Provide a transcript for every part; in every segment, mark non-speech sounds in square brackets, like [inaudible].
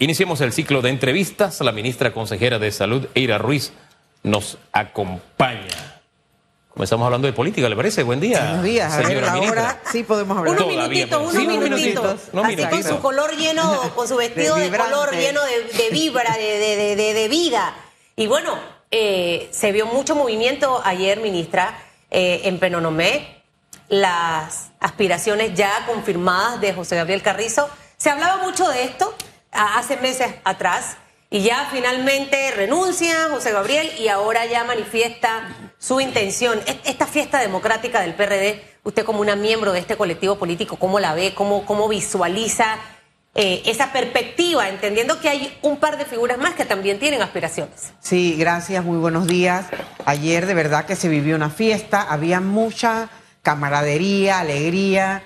Iniciemos el ciclo de entrevistas. La ministra consejera de Salud, Eira Ruiz, nos acompaña. Comenzamos hablando de política, ¿le parece? Buen día. Buenos días. señora ministra. Ahora sí podemos hablar. Unos minutitos, unos sí, unos minutitos. Así con su color lleno, con su vestido De de, color lleno de, de vibra, de, de- de- de- de vida. Y bueno, eh, se vio mucho movimiento ayer, ministra, eh, en Penonomé. Las aspiraciones ya confirmadas de José Gabriel Carrizo. Se hablaba mucho de esto hace meses atrás. Y ya finalmente renuncia José Gabriel y ahora ya manifiesta su intención. E- Esta fiesta democrática del PRD, usted como una miembro de este colectivo político, ¿cómo la ve? ¿Cómo, cómo visualiza eh, esa perspectiva? Entendiendo que hay un par de figuras más que también tienen aspiraciones. Sí, gracias, muy buenos días. Ayer de verdad que se vivió una fiesta, había mucha camaradería, alegría.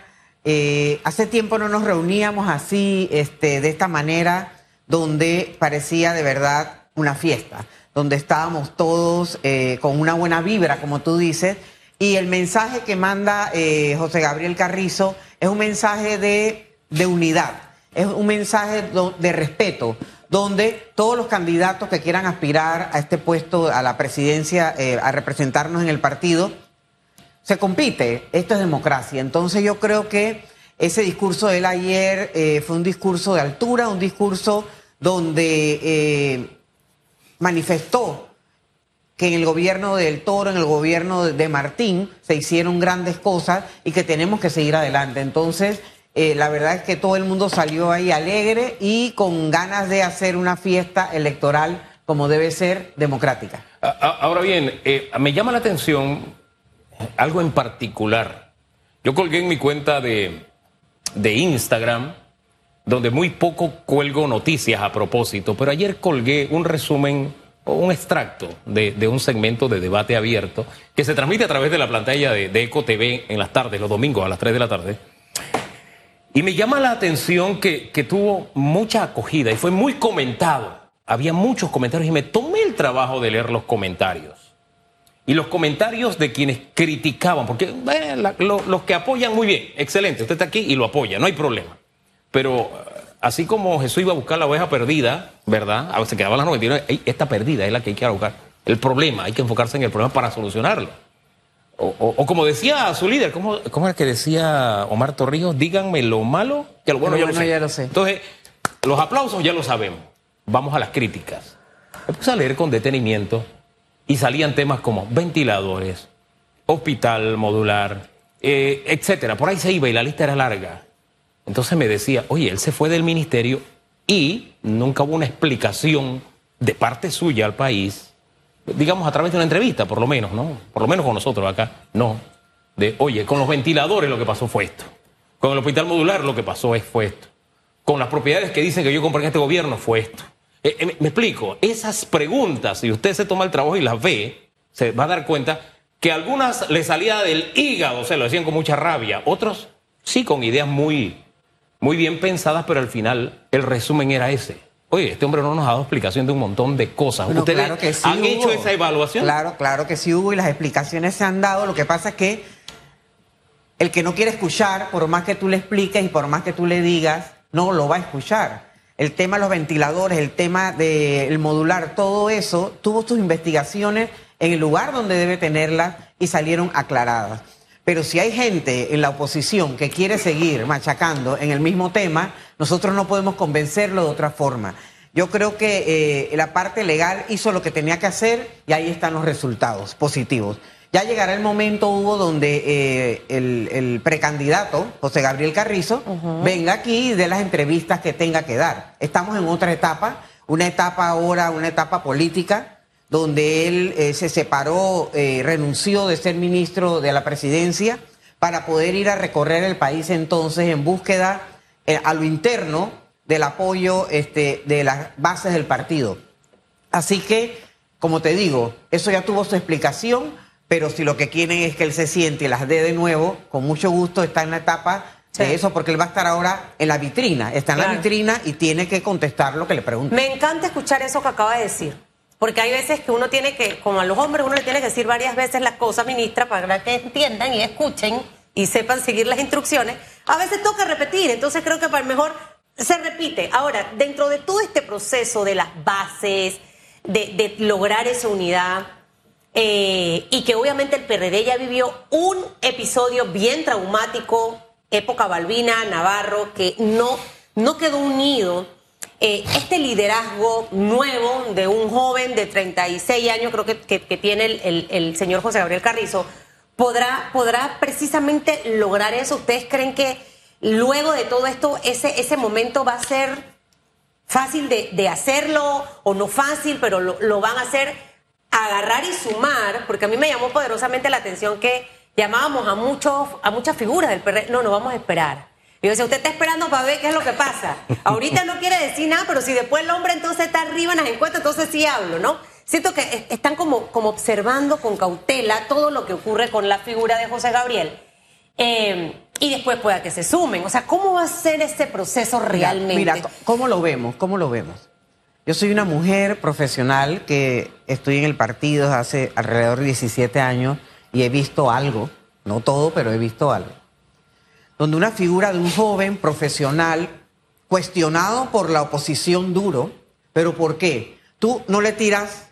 Eh, hace tiempo no nos reuníamos así, este, de esta manera, donde parecía de verdad una fiesta, donde estábamos todos eh, con una buena vibra, como tú dices. Y el mensaje que manda eh, José Gabriel Carrizo es un mensaje de, unidad, es un mensaje de respeto, donde todos los candidatos que quieran aspirar a este puesto, a la presidencia, a representarnos en el partido, se compite. Esto es democracia. Entonces yo creo que ese discurso de él ayer eh, fue un discurso de altura, un discurso donde eh, manifestó que en el gobierno del Toro, en el gobierno de- Martín, se hicieron grandes cosas y que tenemos que seguir adelante. Entonces, eh, la verdad es que todo el mundo salió ahí alegre y con ganas de hacer una fiesta electoral como debe ser democrática. Ahora bien, eh, me llama la atención algo en particular. Yo colgué en mi cuenta de, de Instagram, donde muy poco cuelgo noticias a propósito, pero ayer colgué un resumen o un extracto de, de un segmento de debate abierto que se transmite a través de la pantalla de, de Eco TV en las tardes, los domingos a las 3 de la tarde. Y me llama la atención que, que tuvo mucha acogida y fue muy comentado. Había muchos comentarios y me tomé el trabajo de leer los comentarios. Y los comentarios de quienes criticaban, porque eh, la- lo- los que apoyan muy bien, excelente, usted está aquí y lo apoya, no hay problema. Pero eh, así como Jesús iba a buscar la oveja perdida, ¿verdad? A veces se quedaban las 99, "Ey, esta perdida es la que hay que buscar. El problema, hay que enfocarse en el problema para solucionarlo. O, o- o como decía su líder, ¿cómo, ¿cómo era que decía Omar Torrijos? Díganme lo malo, que lo bueno, Lo ya, bueno lo sé. ya lo sé. Entonces, los aplausos ya lo sabemos. Vamos a las críticas. Me puse a leer con detenimiento y salían temas como ventiladores, hospital modular, eh, etcétera. Por ahí se iba y la lista era larga. Entonces me decía, oye, él se fue del ministerio y nunca hubo una explicación de parte suya al país, digamos a través de una entrevista, por lo menos, ¿no? Por lo menos con nosotros acá, no. De, oye, con los ventiladores lo que pasó fue esto. Con el hospital modular lo que pasó es, fue esto. Con las propiedades que dicen que yo compré en este gobierno fue esto. Eh, eh, me, explico, esas preguntas, si usted se toma el trabajo y las ve, se va a dar cuenta que algunas le salía del hígado, se lo decían con mucha rabia, otros sí con ideas muy, muy bien pensadas, pero al final el resumen era ese. Oye, este hombre no nos ha dado explicación de un montón de cosas. Bueno, ¿Ustedes claro que sí han hubo. hecho esa evaluación? Claro, claro que sí hubo y las explicaciones se han dado. Lo que pasa es que el que no quiere escuchar, por más que tú le expliques y por más que tú le digas, no lo va a escuchar. El tema de los ventiladores, el tema del modular, todo eso tuvo sus investigaciones en el lugar donde debe tenerlas y salieron aclaradas. Pero si hay gente en la oposición que quiere seguir machacando en el mismo tema, nosotros no podemos convencerlo de otra forma. Yo creo que eh, la parte legal hizo lo que tenía que hacer y ahí están los resultados positivos. Ya llegará el momento, Hugo, donde eh, el, el precandidato, José Gabriel Carrizo, venga aquí y dé las entrevistas que tenga que dar. Estamos en otra etapa, una etapa ahora, una etapa política, donde él eh, se separó, eh, renunció de ser ministro de la presidencia para poder ir a recorrer el país entonces en búsqueda a lo interno del apoyo este, de las bases del partido. Así que, como te digo, eso ya tuvo su explicación, pero si lo que quieren es que él se siente y las dé de nuevo, con mucho gusto está en la etapa de eso, porque él va a estar ahora en la vitrina, está en la vitrina y tiene que contestar lo que le preguntan. Me encanta escuchar eso que acaba de decir. Porque hay veces que uno tiene que, como a los hombres, uno le tiene que decir varias veces las cosas, ministra, para que entiendan y escuchen y sepan seguir las instrucciones. A veces toca repetir, entonces creo que para mejor se repite. Ahora, dentro de todo este proceso de las bases, de, de lograr esa unidad, eh, y que obviamente el PRD ya vivió un episodio bien traumático, época Balbina, Navarro, que no, no quedó unido. Eh, este liderazgo nuevo de un joven de 36 años, creo que, que, que tiene el, el, el, señor José Gabriel Carrizo, ¿podrá, podrá precisamente lograr eso. ¿Ustedes creen que luego de todo esto, ese, ese momento va a ser fácil de, de hacerlo o no fácil, pero lo, lo van a hacer agarrar y sumar? Porque a mí me llamó poderosamente la atención que llamábamos a, muchos, a muchas figuras del PRD. No, no vamos a esperar. Yo decía, usted está esperando para ver qué es lo que pasa. Ahorita no quiere decir nada, pero si después el hombre entonces está arriba en las encuestas, entonces sí hablo, ¿no? Siento que están como, como observando con cautela todo lo que ocurre con la figura de José Gabriel. Eh, y después pueda que se sumen. O sea, ¿cómo va a ser este proceso realmente? Mira, mira, ¿cómo lo vemos? ¿Cómo lo vemos? Yo soy una mujer profesional que estoy en el partido hace alrededor de 17 años y he visto algo, no todo, pero he visto algo. Donde una figura de un joven profesional cuestionado por la oposición duro, pero ¿por qué? Tú no le tiras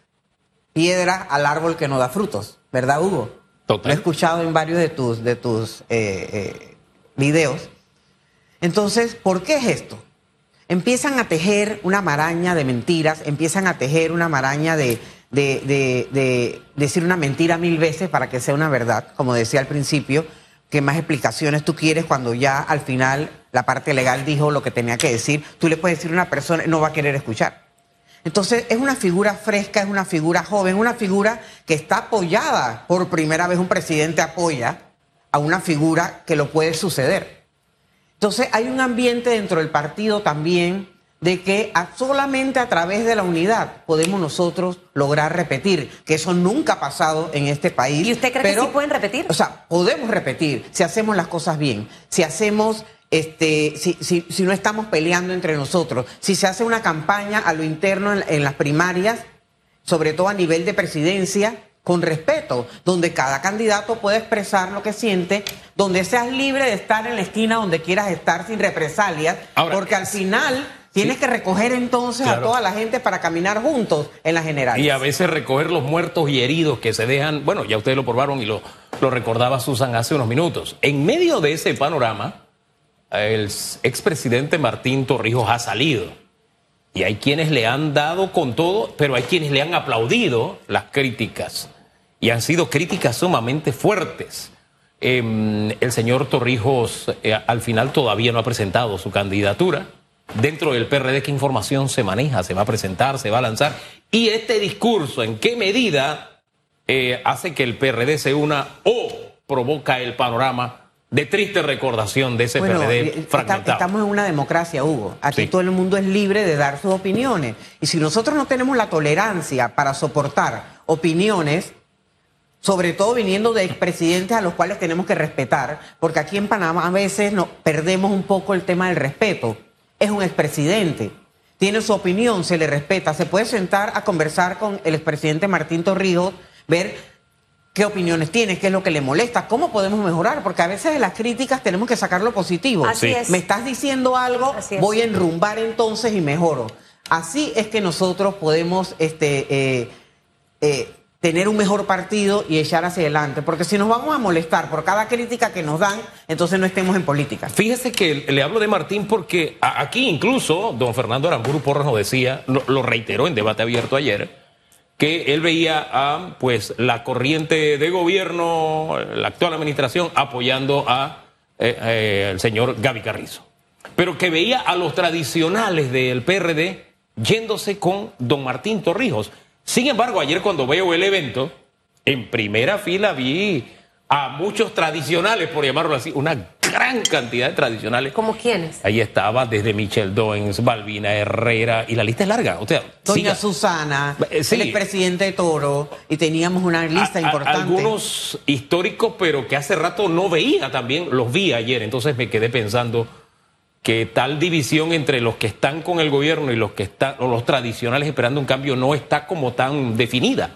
piedra al árbol que no da frutos, ¿verdad, Hugo? Total. Lo he escuchado en varios de tus, de tus eh, eh, videos. Entonces, ¿por qué es esto? Empiezan a tejer una maraña de mentiras, empiezan a tejer una maraña de, de, de, de, decir una mentira mil veces para que sea una verdad, como decía al principio, que más explicaciones tú quieres cuando ya al final la parte legal dijo lo que tenía que decir, tú le puedes decir a una persona, no va a querer escuchar. Entonces es una figura fresca, es una figura joven, una figura que está apoyada. Por primera vez un presidente apoya a una figura que lo puede suceder. Entonces hay un ambiente dentro del partido también de que a, solamente a través de la unidad podemos nosotros lograr repetir, que eso nunca ha pasado en este país. ¿Y usted cree pero, que sí pueden repetir? O sea, podemos repetir si hacemos las cosas bien, si hacemos este, si, si, si, no estamos peleando entre nosotros, si se hace una campaña a lo interno en, en, las primarias, sobre todo a nivel de presidencia, con respeto, donde cada candidato puede expresar lo que siente, donde seas libre de estar en la esquina donde quieras estar sin represalias, Ahora, porque al final tienes sí, que recoger entonces claro. a toda la gente para caminar juntos en la general. Y a veces recoger los muertos y heridos que se dejan, bueno, ya ustedes lo probaron y lo, lo recordaba Susan hace unos minutos. En medio de ese panorama, el expresidente Martín Torrijos ha salido. Y hay quienes le han dado con todo, pero hay quienes le han aplaudido las críticas. Y han sido críticas sumamente fuertes. Eh, el señor Torrijos eh, al final todavía no ha presentado su candidatura. Dentro del PRD, ¿qué información se maneja? ¿Se va a presentar? ¿Se va a lanzar? Y este discurso, ¿en qué medida eh, hace que el PRD se una o provoca el panorama de triste recordación de ese bueno, PRD fragmentado. Estamos en una democracia, Hugo. Aquí sí. todo el mundo es libre de dar sus opiniones. Y si nosotros no tenemos la tolerancia para soportar opiniones, sobre todo viniendo de expresidentes a los cuales tenemos que respetar, porque aquí en Panamá a veces no, perdemos un poco el tema del respeto. Es un expresidente, tiene su opinión, se le respeta, se puede sentar a conversar con el expresidente Martín Torrijos, ver qué opiniones tiene, qué es lo que le molesta, cómo podemos mejorar, porque a veces de las críticas tenemos que sacar lo positivo. Así es. Me estás diciendo algo, voy a enrumbar entonces y mejoro. Así es que nosotros podemos este, eh, eh, tener un mejor partido y echar hacia adelante, porque si nos vamos a molestar por cada crítica que nos dan, entonces no estemos en política. Fíjese que le hablo de Martín porque aquí incluso don Fernando Aramburu Porras nos decía, lo, reiteró en debate abierto ayer, que él veía a pues la corriente de gobierno, la actual administración, apoyando a eh, eh, señor Gaby Carrizo. Pero que veía a los tradicionales del PRD yéndose con don Martín Torrijos. Sin embargo, ayer cuando veo el evento, en primera fila vi a muchos tradicionales, por llamarlo así, una gran cantidad de tradicionales. ¿Como quiénes? Ahí estaba desde Michel Doens, Balbina Herrera, y la lista es larga. O sea, Doña siga. Susana, eh, sí. el expresidente de Toro, y teníamos una lista a, importante. A, algunos históricos, pero que hace rato no veía también, los vi ayer, entonces me quedé pensando que tal división entre los que están con el gobierno y los que están, o los tradicionales esperando un cambio no está como tan definida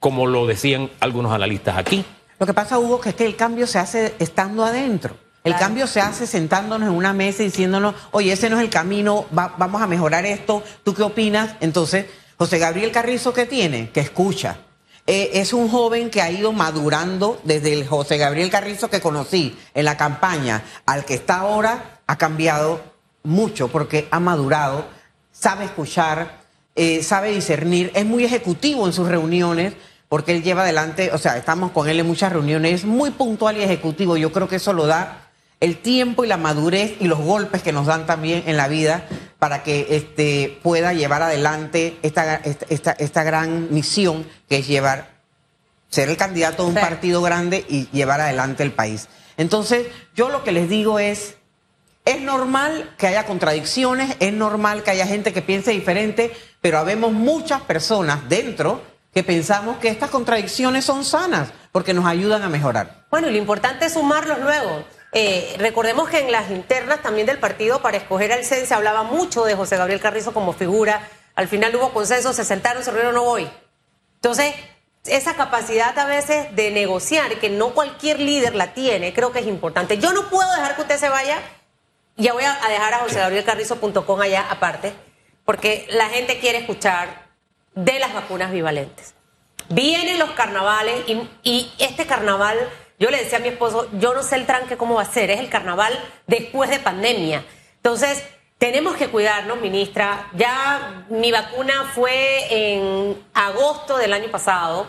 como lo decían algunos analistas aquí. Lo que pasa, Hugo, que es que el cambio se hace estando adentro. El Claro. cambio se hace sentándonos en una mesa y diciéndonos, oye, ese no es el camino, va- vamos a mejorar esto, ¿tú qué opinas? Entonces, José Gabriel Carrizo, ¿qué tiene? Que escucha. Eh, es un joven que ha ido madurando desde el José Gabriel Carrizo que conocí en la campaña al que está ahora, ha cambiado mucho porque ha madurado, sabe escuchar, eh, sabe discernir, es muy ejecutivo en sus reuniones porque él lleva adelante, o sea, estamos con él en muchas reuniones, es muy puntual y ejecutivo, yo creo que eso lo da el tiempo y la madurez y los golpes que nos dan también en la vida para que este, pueda llevar adelante esta, esta, esta, esta gran misión que es llevar, ser el candidato de un Sí. partido grande y llevar adelante el país. Entonces, yo lo que les digo es, es normal que haya contradicciones, es normal que haya gente que piense diferente, pero habemos muchas personas dentro que pensamos que estas contradicciones son sanas porque nos ayudan a mejorar. Bueno, y lo importante es sumarlos luego. Eh, recordemos que en las internas también del partido para escoger al CEN se hablaba mucho de José Gabriel Carrizo como figura. Al final hubo consenso, se sentaron, se reunieron, no voy. Entonces, esa capacidad a veces de negociar, que no cualquier líder la tiene, creo que es importante. Yo no puedo dejar que usted se vaya, ya voy a a dejar a josegabrielcarrizo.com allá aparte, porque la gente quiere escuchar de las vacunas bivalentes. Vienen los carnavales y, y este carnaval, yo le decía a mi esposo, yo no sé el tranque cómo va a ser, es el carnaval después de pandemia. Entonces, tenemos que cuidarnos, ministra. Ya mi vacuna fue en agosto del año pasado,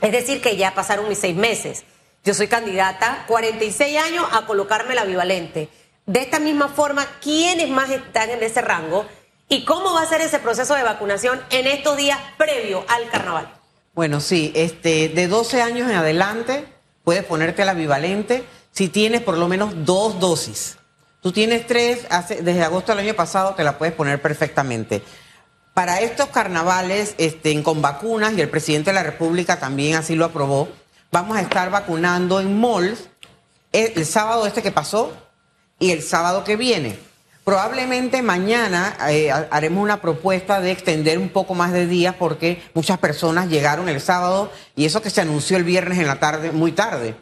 es decir, que ya pasaron mis seis meses. Yo soy candidata, 46 años, a colocarme la bivalente. De esta misma forma, ¿quiénes más están en ese rango? ¿Y cómo va a ser ese proceso de vacunación en estos días previo al carnaval? Bueno, sí, este, de 12 años en adelante puedes ponerte la bivalente si tienes por lo menos dos dosis. Tú tienes tres, desde agosto del año pasado te la puedes poner perfectamente. Para estos carnavales este, con vacunas, y el presidente de la República también así lo aprobó, vamos a estar vacunando en malls el, el sábado este que pasó y el sábado que viene. Probablemente mañana eh, ha- haremos una propuesta de extender un poco más de días porque muchas personas llegaron el sábado y eso que se anunció el viernes en la tarde, muy tarde.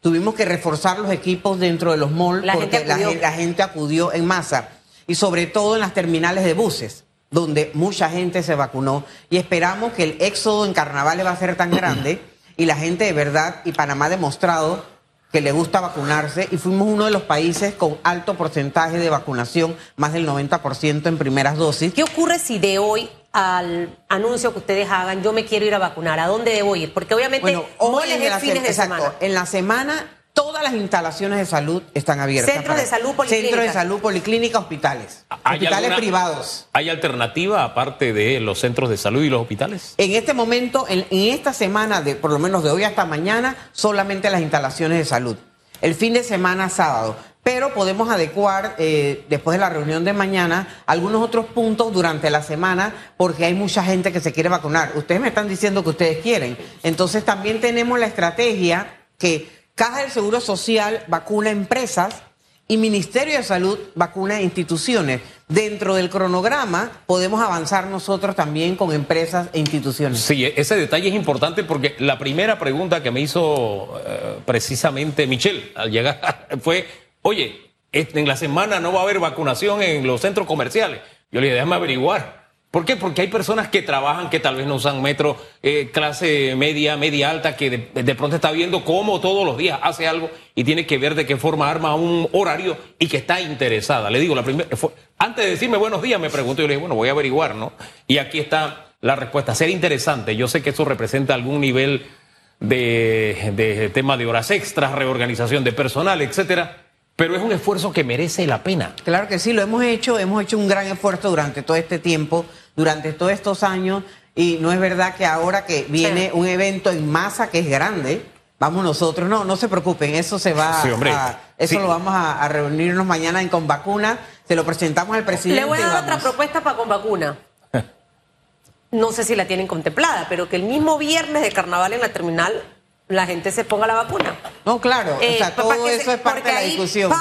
Tuvimos que reforzar los equipos dentro de los malls La porque gente la, gente acudió en masa y sobre todo en las terminales de buses donde mucha gente se vacunó y esperamos que el éxodo en carnavales va a ser tan grande y la gente de verdad y Panamá ha demostrado que le gusta vacunarse y fuimos uno de los países con alto porcentaje de vacunación, más del 90% en primeras dosis. ¿Qué ocurre si de hoy al anuncio que ustedes hagan yo me quiero ir a vacunar? ¿A dónde debo ir? Porque obviamente Bueno, hoy en la, fines de exacto, semana. en la semana todas las instalaciones de salud están abiertas. Centros de salud, policlínicas. Centros de salud, policlínica, hospitales. ¿Hay Hospitales alguna- privados. ¿Hay alternativa aparte de los centros de salud y los hospitales? En este momento, en, en esta semana, de por lo menos de hoy hasta mañana, solamente las instalaciones de salud. El fin de semana, sábado. Pero podemos adecuar, eh, después de la reunión de mañana, algunos otros puntos durante la semana, porque hay mucha gente que se quiere vacunar. Ustedes me están diciendo que ustedes quieren. Entonces, también tenemos la estrategia que Caja del Seguro Social vacuna empresas y Ministerio de Salud vacuna instituciones. Dentro del cronograma podemos avanzar nosotros también con empresas e instituciones. Sí, ese detalle es importante porque la primera pregunta que me hizo eh, precisamente Michelle al llegar [laughs] fue, oye, en la semana no va a haber vacunación en los centros comerciales. Yo le dije, déjame averiguar. ¿Por qué? Porque hay personas que trabajan, que tal vez no usan metro, eh, clase media, media alta, que de, de pronto está viendo cómo todos los días hace algo y tiene que ver de qué forma arma un horario y que está interesada. Le digo, la primera, antes de decirme buenos días, me preguntó y yo le dije, bueno, voy a averiguar, ¿no? Y aquí está la respuesta. Ser interesante. Yo sé que eso representa algún nivel de, de tema de horas extras, reorganización de personal, etcétera, pero es un esfuerzo que merece la pena. Claro que sí, lo hemos hecho, hemos hecho un gran esfuerzo durante todo este tiempo, durante todos estos años, y no es verdad que ahora que viene un evento en masa que es grande, vamos nosotros, no, no se preocupen, eso se va Sí, hombre. a, eso Sí. lo vamos a, a reunirnos mañana en con vacuna, se lo presentamos al presidente. Le voy a dar otra propuesta para con vacuna. No sé si la tienen contemplada, pero que el mismo viernes de carnaval en la terminal la gente se ponga la vacuna. No, claro, Eh, o sea, pa' todo eso se- es parte de la ahí, discusión. ¡pau!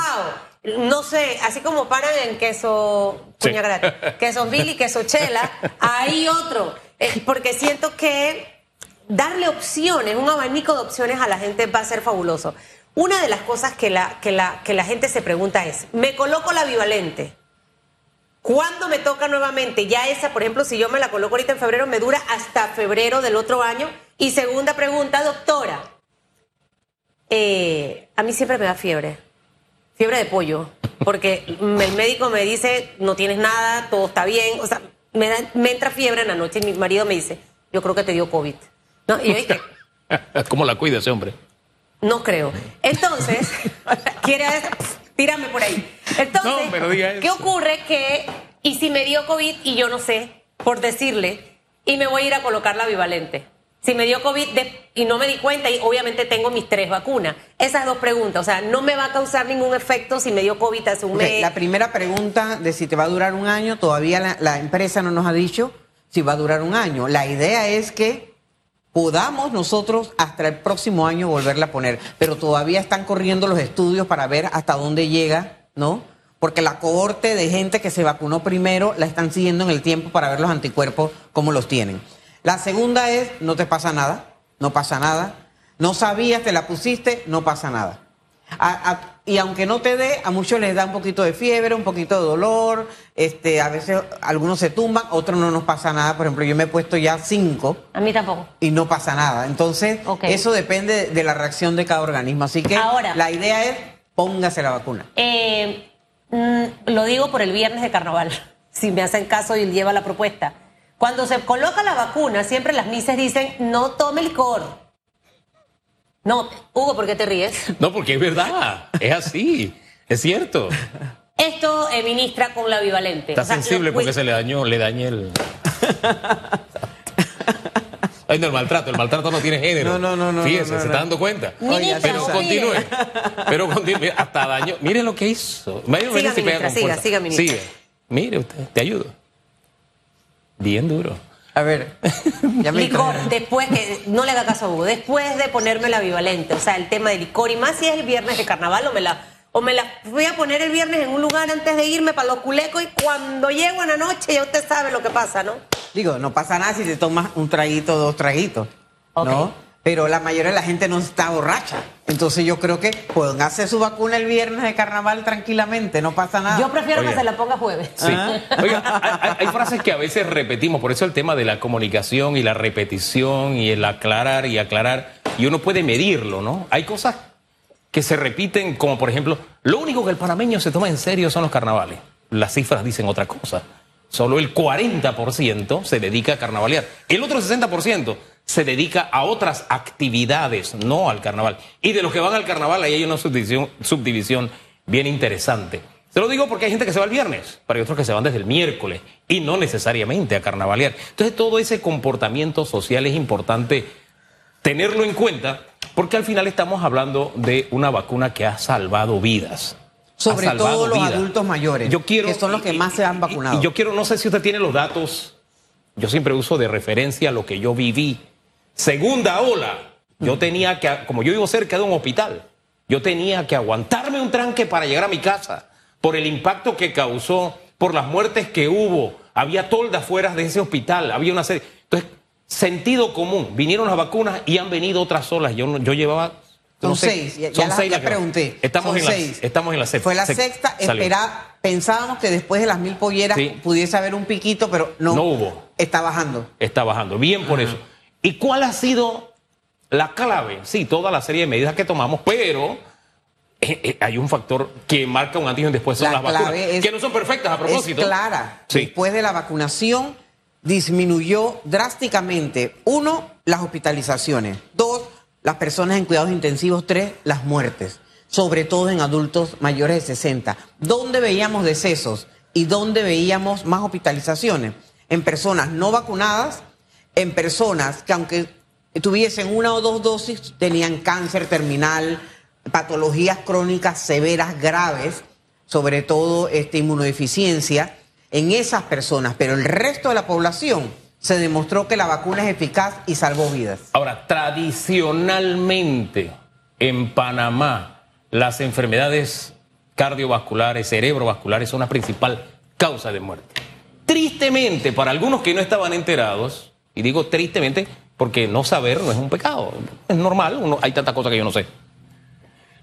No sé, así como paran en queso Sí. gratis, queso Billy, queso chela, hay otro. Eh, porque siento que darle opciones, un abanico de opciones a la gente va a ser fabuloso. Una de las cosas que la, que la, que la gente se pregunta es, ¿me coloco la bivalente? ¿Cuándo me toca nuevamente? Ya esa, por ejemplo, si yo me la coloco ahorita en febrero, me dura hasta febrero del otro año. Y segunda pregunta, doctora. eh, a mí siempre me da fiebre. Fiebre de pollo. Porque el médico me dice, no tienes nada, todo está bien. O sea, me, da- me entra fiebre en la noche y mi marido me dice, yo creo que te dio COVID. ¿No? Y yo dije, [laughs] ¿Cómo la cuida ese hombre? no creo. Entonces, [laughs] quiere tírame por ahí. Entonces, No, pero diga ¿qué ocurre que y si me dio COVID y yo no sé, por decirle, y me voy a ir a colocar la bivalente? Si me dio COVID de- y no me di cuenta y obviamente tengo mis tres vacunas. Esas dos preguntas, o sea, no me va a causar ningún efecto si me dio COVID hace un mes. La primera pregunta de si te va a durar un año, todavía la, la empresa no nos ha dicho si va a durar un año. La idea es que podamos nosotros hasta el próximo año volverla a poner, pero todavía están corriendo los estudios para ver hasta dónde llega, ¿no? Porque la cohorte de gente que se vacunó primero la están siguiendo en el tiempo para ver los anticuerpos cómo los tienen. La segunda es, no te pasa nada, no pasa nada. No sabías, te la pusiste, no pasa nada. A- a- y aunque no te dé, a muchos les da un poquito de fiebre, un poquito de dolor, este, a veces algunos se tumban, otros no nos pasa nada. Por ejemplo, yo me he puesto ya cinco A mí tampoco. y no pasa nada. Entonces, eso depende de la reacción de cada organismo. Así que Ahora. la idea es póngase la vacuna. Eh, mm, lo digo por el viernes de carnaval, [laughs] si me hacen caso y lleva la propuesta. Cuando se coloca la vacuna, siempre las mises dicen, no tome licor. No, Hugo, ¿por qué te ríes? No, porque es verdad. Es así. Es cierto. Esto eh, ministra con la bivalente. Está O sea, sensible porque se le dañó, le dañé el. Ay, no, el maltrato, el maltrato no tiene género. No, no, no, no, Fíjese, no, no, se está dando cuenta. Ministra, Pero continúe. Pero continúe. Hasta daño. Mire lo que hizo. Mire, Siga, mire si pega ministra, con siga, siga, ministra. Sigue. Mire usted, te ayudo. Bien duro. A ver, ya me Licor, después, eh, no le haga caso a Hugo, después de ponerme la bivalente, o sea, el tema de licor, y más si es el viernes de carnaval, o me la, o me la voy a poner el viernes en un lugar antes de irme para los culecos, y cuando llego en la noche ya usted sabe lo que pasa, ¿no? Digo, no pasa nada si te tomas un traguito, dos traguitos, ¿no? Pero la mayoría de la gente no está borracha. Entonces yo creo que pueden hacer su vacuna el viernes de carnaval tranquilamente, no pasa nada. Yo prefiero Oye. que se la ponga jueves. Sí. Oiga, hay, hay- hay frases que a veces repetimos, por eso el tema de la comunicación y la repetición y el aclarar y aclarar, y uno puede medirlo, ¿no? Hay cosas que se repiten, como por ejemplo, lo único que el panameño se toma en serio son los carnavales. Las cifras dicen otra cosa. Solo el 40% se dedica a carnavalear. El otro 60% se dedica a otras actividades, no al carnaval. Y de los que van al carnaval, ahí hay una subdivisión, subdivisión bien interesante. Se lo digo porque hay gente que se va el viernes, pero hay otros que se van desde el miércoles y no necesariamente a carnavalear. Entonces todo ese comportamiento social es importante tenerlo en cuenta porque al final estamos hablando de una vacuna que ha salvado vidas. Sobre todo los vidas. adultos mayores, Yo quiero, que son los que y- más se han y- vacunado. Y yo quiero, no sé si usted tiene los datos, yo siempre uso de referencia lo que yo viví. Segunda ola, yo tenía que, como yo vivo cerca de un hospital, yo tenía que aguantarme un tranque para llegar a mi casa por el impacto que causó, por las muertes que hubo. Había tolda afuera de ese hospital, había una serie. Entonces, sentido común, vinieron las vacunas y han venido otras olas. Yo, yo llevaba. Son no sé, seis, ya, son ya seis las pregunté. Estamos, Son en la, seis. estamos en la sexta. Fue la sex- sexta, espera, pensábamos que después de las mil polleras Sí. pudiese haber un piquito, pero no, No hubo. Está bajando. está bajando. Bien por eso. ¿Y cuál ha sido la clave? Sí, toda la serie de medidas que tomamos, pero eh, eh, hay un factor que marca un antes y un después, son La las vacunas, es- que no son perfectas a propósito. Es clara. Sí. Después de la vacunación disminuyó drásticamente, uno, las hospitalizaciones, dos, las personas en cuidados intensivos, tres, las muertes, sobre todo en adultos mayores de 60. ¿Dónde veíamos decesos y dónde veíamos más hospitalizaciones? En personas no vacunadas, en personas que aunque tuviesen una o dos dosis, tenían cáncer terminal, patologías crónicas severas, graves, sobre todo este, inmunodeficiencia, en esas personas, pero el resto de la población se demostró que la vacuna es eficaz y salvó vidas. Ahora, tradicionalmente en Panamá, las enfermedades cardiovasculares, cerebrovasculares son la principal causa de muerte. Tristemente, para algunos que no estaban enterados, y digo tristemente porque no saber no es un pecado, es normal, uno- hay tantas cosas que yo no sé.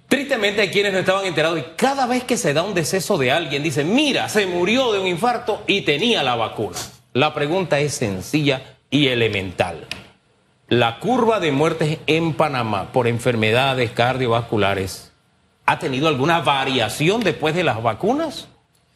Tristemente hay quienes no estaban enterados y cada vez que se da un deceso de alguien dicen, mira, se murió de un infarto y tenía la vacuna. La pregunta es sencilla y elemental. La curva de muertes en Panamá por enfermedades cardiovasculares ha tenido alguna variación después de las vacunas?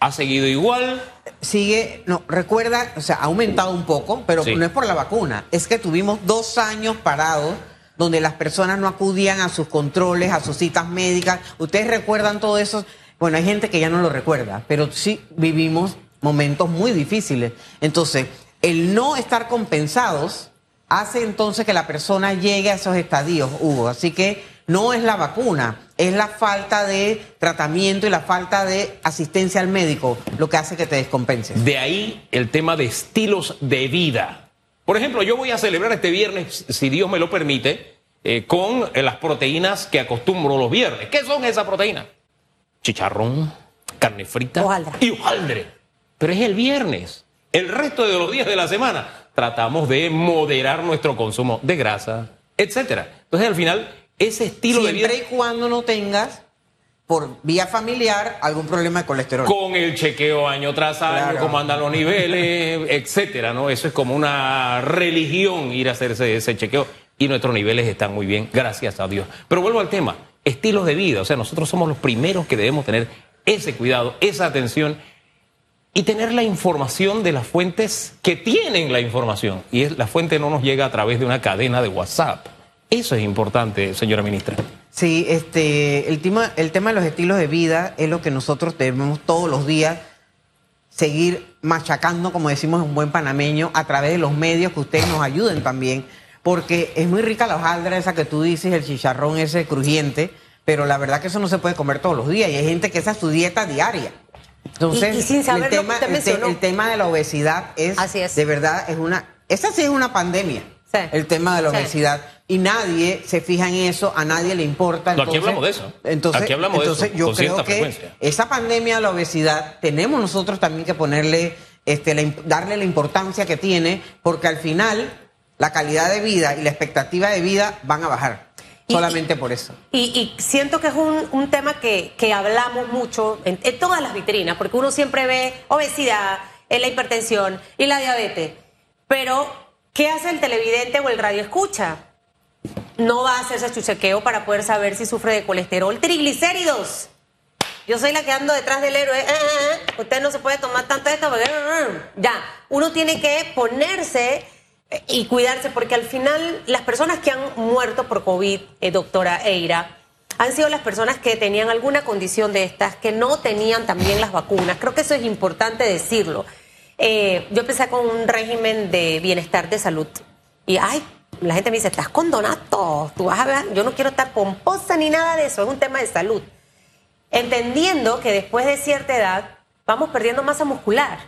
¿Ha seguido igual? Sigue, no, recuerda, o sea, ha aumentado un poco, pero Sí. no es por la vacuna, es que tuvimos dos años parados donde las personas no acudían a sus controles, a sus citas médicas. ¿Ustedes recuerdan todo eso? Bueno, hay gente que ya no lo recuerda, pero sí vivimos momentos muy difíciles. Entonces, el no estar compensados hace entonces que la persona llegue a esos estadios, Hugo. Así que no es la vacuna, es la falta de tratamiento y la falta de asistencia al médico lo que hace que te descompenses. De ahí el tema de estilos de vida. Por ejemplo, yo voy a celebrar este viernes, si Dios me lo permite, eh, con eh, las proteínas que acostumbro los viernes. ¿Qué son esas proteínas? Chicharrón, carne frita y hojaldre. Pero es el viernes. El resto de los días de la semana tratamos de moderar nuestro consumo de grasa, etcétera. Entonces, al final, ese estilo de vida Siempre y cuando no tengas por vía familiar algún problema de colesterol. con el chequeo año tras año, Claro. cómo andan los niveles, [laughs] etcétera, ¿no? Eso es como una religión ir a hacerse ese chequeo y nuestros niveles están muy bien, gracias a Dios. Pero vuelvo al tema, estilos de vida, o sea, nosotros somos los primeros que debemos tener ese cuidado, esa atención y tener la información de las fuentes que tienen la información. Y es, la fuente no nos llega a través de una cadena de WhatsApp. Eso es importante, señora ministra. Sí, este, el tema, el tema de los estilos de vida es lo que nosotros debemos todos los días seguir machacando, como decimos en un buen panameño, a través de los medios que ustedes nos ayuden también, porque es muy rica la hojaldra esa que tú dices, el chicharrón ese crujiente, pero la verdad que eso no se puede comer todos los días y hay gente que esa es su dieta diaria. Entonces, Y- y sin saber el, lo que tema, usted el te- mencionó. el tema de la obesidad es, Así es. de verdad, es una, esa sí es una pandemia, Sí. el tema de la Sí. obesidad, y nadie se fija en eso, a nadie le importa. No, aquí entonces- hablamos de eso. Entonces, Aquí hablamos de entonces eso, yo con creo que frecuencia. esa pandemia de la obesidad tenemos nosotros también que ponerle, este, la darle la importancia que tiene, porque al final la calidad de vida y la expectativa de vida van a bajar. Y- solamente por eso. Y, y siento que es un, un tema que, que hablamos mucho en, en todas las vitrinas, porque uno siempre ve obesidad, eh, la hipertensión y la diabetes. Pero, ¿qué hace el televidente o el radio escucha? No va a hacerse su chequeo para poder saber si sufre de colesterol, triglicéridos. Yo soy la que ando detrás del héroe. eh, eh, eh, Usted no se puede tomar tanto esto porque... Ya, uno tiene que ponerse y cuidarse porque al final las personas que han muerto por COVID, doctora Eira, han sido las personas que tenían alguna condición de estas, que no tenían también las vacunas. Creo que eso es importante decirlo. Yo empecé con un régimen de bienestar de salud y, ay, la gente me dice, estás con Donato, tú vas a ver, yo no quiero estar pomposa ni nada de eso, es un tema de salud entendiendo que después de cierta edad vamos perdiendo masa muscular.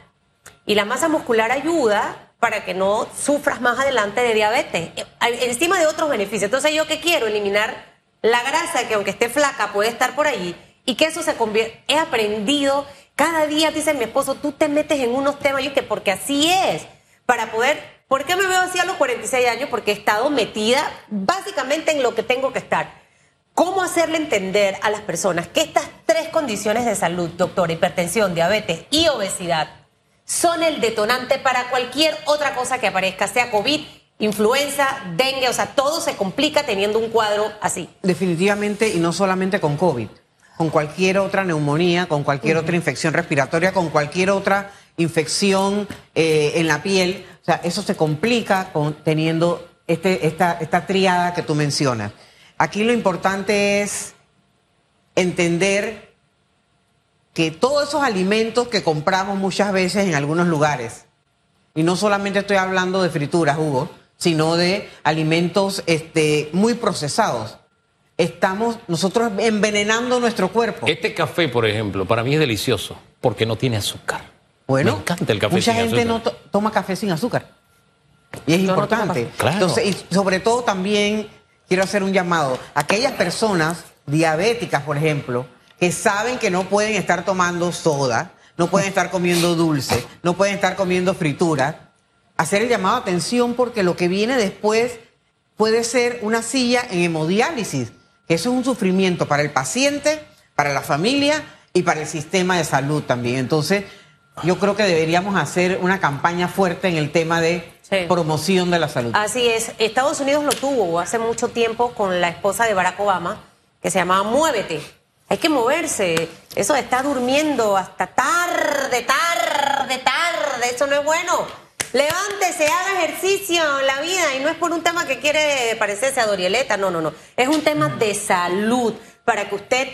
Y la masa muscular ayuda para que no sufras más adelante de diabetes, eh, encima de otros beneficios. Entonces, ¿yo qué quiero? Eliminar la grasa que aunque esté flaca puede estar por allí y que eso se convierte... He aprendido, cada día dice mi esposo, tú te metes en unos temas, yo que porque así es, para poder... ¿Por qué me veo así a los 46 años? Porque he estado metida básicamente en lo que tengo que estar. ¿Cómo hacerle entender a las personas que estas tres condiciones de salud, doctor, hipertensión, diabetes y obesidad, son el detonante para cualquier otra cosa que aparezca, sea COVID, influenza, dengue, o sea, todo se complica teniendo un cuadro así? Definitivamente, y no solamente con COVID, con cualquier otra neumonía, con cualquier otra infección respiratoria, con cualquier otra infección eh, en la piel. O sea, eso se complica con, teniendo este, esta, esta triada que tú mencionas. Aquí lo importante es entender que todos esos alimentos que compramos muchas veces en algunos lugares, y no solamente estoy hablando de frituras, Hugo, sino de alimentos este, muy procesados. Estamos nosotros envenenando nuestro cuerpo. Este café, por ejemplo, para mí es delicioso porque no tiene azúcar. Bueno, Me encanta el café mucha sin gente azúcar. no to- toma café sin azúcar. Y es Yo importante. Claro. Entonces, y sobre todo también quiero hacer un llamado. Aquellas personas diabéticas, por ejemplo, que saben que no pueden estar tomando soda, no pueden estar comiendo dulce, no pueden estar comiendo fritura, hacer el llamado a atención porque lo que viene después puede ser una silla en hemodiálisis. que eso es un sufrimiento para el paciente, para la familia y para el sistema de salud también. Entonces, yo creo que deberíamos hacer una campaña fuerte en el tema de Sí. promoción de la salud. Así es. Estados Unidos lo tuvo hace mucho tiempo con la esposa de Barack Obama, que se llamaba Muévete. Hay que moverse. Eso de estar durmiendo hasta tarde, tarde, tarde, eso no es bueno. Levántese, haga ejercicio en la vida y no es por un tema que quiere parecerse a Dorieleta, no, no, no. Es un tema de salud para que usted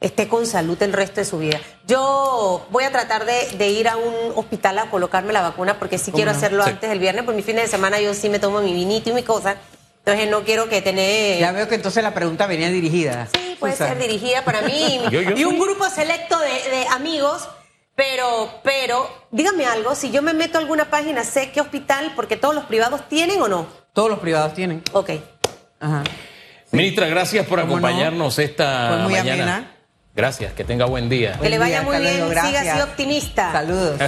esté con salud el resto de su vida. Yo voy a tratar de, de ir a un hospital a colocarme la vacuna porque sí ¿Cómo quiero no? hacerlo Sí. antes del viernes, por mi fin de semana yo sí me tomo mi vinito y mi cosa. Entonces no quiero que tener... Ya veo que entonces la pregunta venía dirigida. Sí, puede O sea, ser dirigida para mí y, [laughs] Yo- yo y un grupo selecto de, de amigos, pero, pero, dígame algo, si yo me meto a alguna página, sé qué hospital, porque todos los privados tienen o no. Todos los privados tienen. Ok. Ajá. Ministra, gracias por ¿Cómo no? acompañarnos esta Fue muy mañana. amena. Gracias, que tenga buen día. Que le vaya día, muy bien, siga así optimista. Saludos.